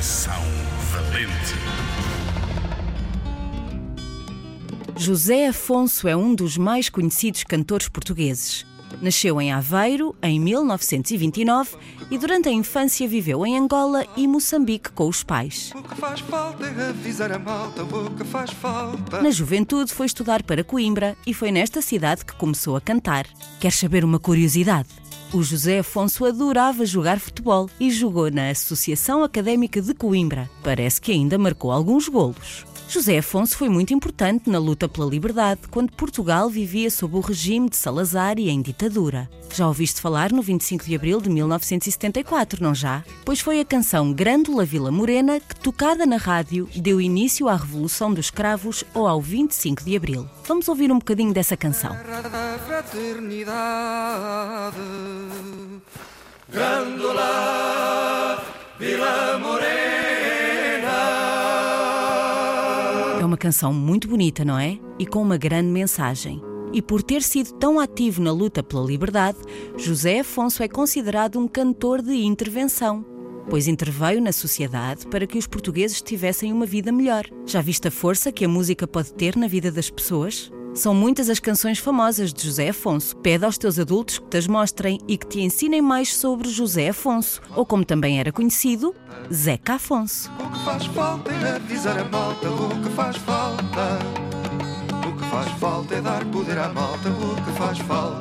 Coração valente. José Afonso é um dos mais conhecidos cantores portugueses. Nasceu em Aveiro em 1929 e durante a infância viveu em Angola e Moçambique com os pais. É. Na juventude foi estudar para Coimbra e foi nesta cidade que começou a cantar. Quer saber uma curiosidade? O José Afonso adorava jogar futebol e jogou na Associação Académica de Coimbra. Parece que ainda marcou alguns golos. José Afonso foi muito importante na luta pela liberdade quando Portugal vivia sob o regime de Salazar e em ditadura. Já ouviste falar no 25 de abril de 1974, não já? Pois foi a canção Grândola Vila Morena que, tocada na rádio, deu início à Revolução dos Cravos ou ao 25 de abril. Vamos ouvir um bocadinho dessa canção. Fraternidade. Grândola, Vila Morena. É uma canção muito bonita, não é? E com uma grande mensagem. E por ter sido tão ativo na luta pela liberdade, José Afonso é considerado um cantor de intervenção, pois interveio na sociedade para que os portugueses tivessem uma vida melhor. Já viste a força que a música pode ter na vida das pessoas? São muitas as canções famosas de José Afonso. Pede aos teus adultos que te as mostrem e que te ensinem mais sobre José Afonso, ou como também era conhecido, Zeca Afonso. O que faz falta é avisar a malta o que faz falta. O que faz falta é dar poder à malta o que faz falta.